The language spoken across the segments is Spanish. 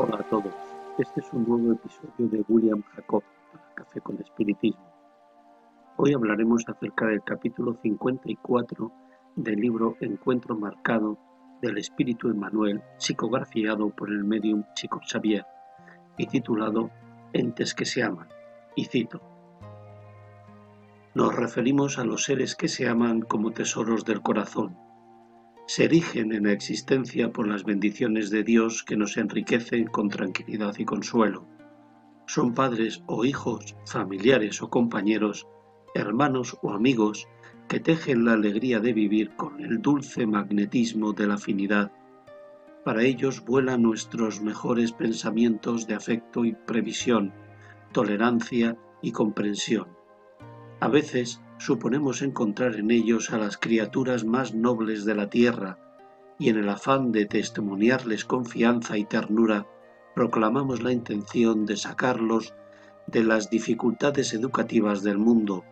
Hola a todos, este es un nuevo episodio de William Jacob para Café con Espiritismo. Hoy hablaremos acerca del capítulo 54 del libro Encuentro Marcado del Espíritu Emmanuel, psicografiado por el medium Chico Xavier y titulado Entes que se aman. Y cito. Nos referimos a los seres que se aman como tesoros del corazón se erigen en la existencia por las bendiciones de Dios que nos enriquecen con tranquilidad y consuelo. Son padres o hijos, familiares o compañeros, hermanos o amigos que tejen la alegría de vivir con el dulce magnetismo de la afinidad. Para ellos vuelan nuestros mejores pensamientos de afecto y previsión, tolerancia y comprensión. A veces suponemos encontrar en ellos a las criaturas más nobles de la tierra, y en el afán de testimoniarles confianza y ternura, proclamamos la intención de sacarlos de las dificultades educativas del mundo,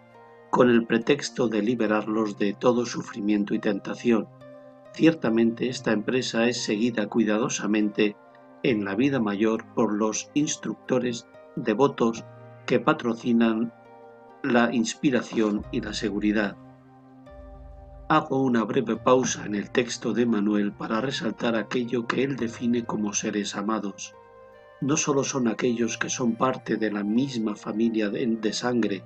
con el pretexto de liberarlos de todo sufrimiento y tentación. Ciertamente esta empresa es seguida cuidadosamente en la vida mayor por los instructores devotos que patrocinan la inspiración y la seguridad. Hago una breve pausa en el texto de Manuel para resaltar aquello que él define como seres amados. No solo son aquellos que son parte de la misma familia de, sangre,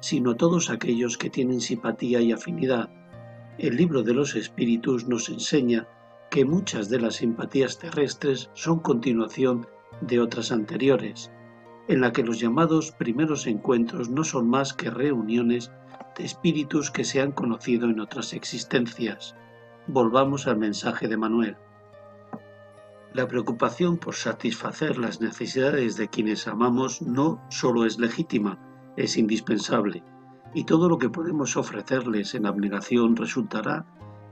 sino todos aquellos que tienen simpatía y afinidad. El libro de los espíritus nos enseña que muchas de las simpatías terrestres son continuación de otras anteriores en la que los llamados primeros encuentros no son más que reuniones de espíritus que se han conocido en otras existencias. Volvamos al mensaje de Manuel. La preocupación por satisfacer las necesidades de quienes amamos no solo es legítima, es indispensable, y todo lo que podemos ofrecerles en abnegación resultará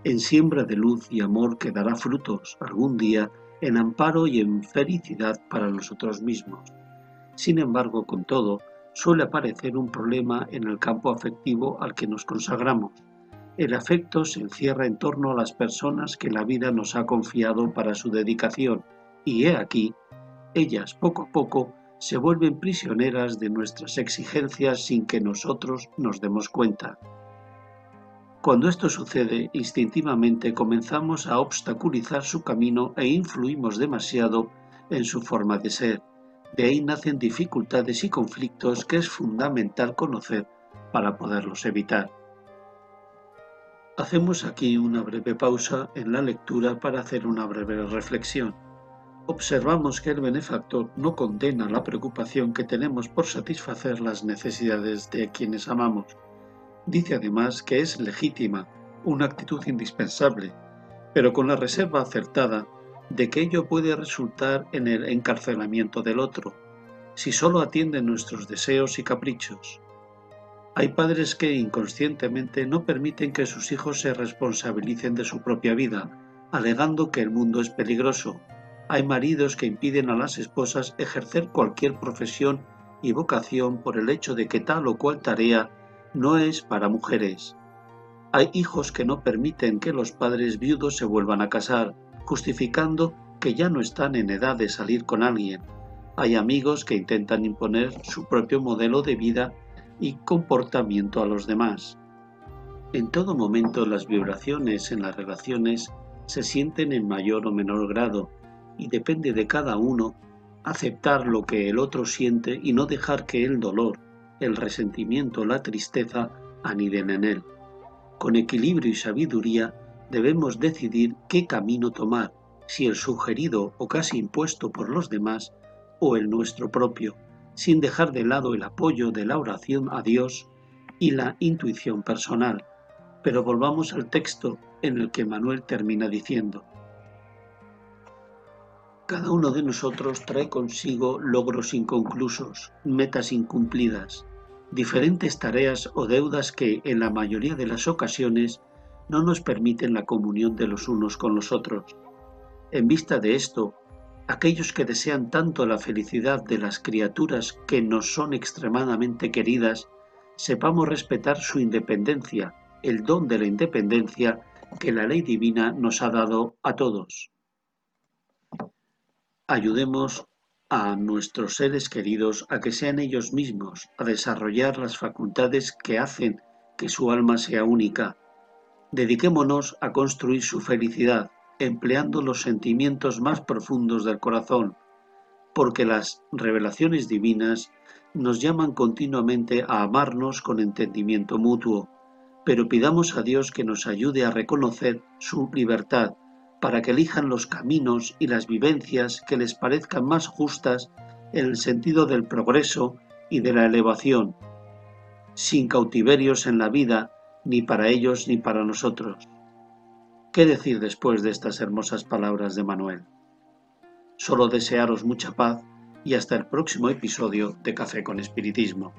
en siembra de luz y amor que dará frutos algún día en amparo y en felicidad para nosotros mismos. Sin embargo, con todo, suele aparecer un problema en el campo afectivo al que nos consagramos. El afecto se encierra en torno a las personas que la vida nos ha confiado para su dedicación y he aquí, ellas poco a poco se vuelven prisioneras de nuestras exigencias sin que nosotros nos demos cuenta. Cuando esto sucede, instintivamente comenzamos a obstaculizar su camino e influimos demasiado en su forma de ser. De ahí nacen dificultades y conflictos que es fundamental conocer para poderlos evitar. Hacemos aquí una breve pausa en la lectura para hacer una breve reflexión. Observamos que el benefactor no condena la preocupación que tenemos por satisfacer las necesidades de quienes amamos. Dice además que es legítima, una actitud indispensable, pero con la reserva acertada de que ello puede resultar en el encarcelamiento del otro, si solo atienden nuestros deseos y caprichos. Hay padres que inconscientemente no permiten que sus hijos se responsabilicen de su propia vida, alegando que el mundo es peligroso. Hay maridos que impiden a las esposas ejercer cualquier profesión y vocación por el hecho de que tal o cual tarea no es para mujeres. Hay hijos que no permiten que los padres viudos se vuelvan a casar, justificando que ya no están en edad de salir con alguien. Hay amigos que intentan imponer su propio modelo de vida y comportamiento a los demás. En todo momento las vibraciones en las relaciones se sienten en mayor o menor grado y depende de cada uno aceptar lo que el otro siente y no dejar que el dolor, el resentimiento, la tristeza aniden en él. Con equilibrio y sabiduría debemos decidir qué camino tomar, si el sugerido o casi impuesto por los demás o el nuestro propio, sin dejar de lado el apoyo de la oración a Dios y la intuición personal. Pero volvamos al texto en el que Manuel termina diciendo, cada uno de nosotros trae consigo logros inconclusos, metas incumplidas, diferentes tareas o deudas que, en la mayoría de las ocasiones, no nos permiten la comunión de los unos con los otros. En vista de esto, aquellos que desean tanto la felicidad de las criaturas que nos son extremadamente queridas, sepamos respetar su independencia, el don de la independencia que la ley divina nos ha dado a todos. ayudemos a nuestros seres queridos a que sean ellos mismos, a desarrollar las facultades que hacen que su alma sea única. Dediquémonos a construir su felicidad, empleando los sentimientos más profundos del corazón, porque las revelaciones divinas nos llaman continuamente a amarnos con entendimiento mutuo, pero pidamos a Dios que nos ayude a reconocer su libertad para que elijan los caminos y las vivencias que les parezcan más justas en el sentido del progreso y de la elevación, sin cautiverios en la vida ni para ellos ni para nosotros. ¿Qué decir después de estas hermosas palabras de Manuel? Solo desearos mucha paz y hasta el próximo episodio de Café con Espiritismo.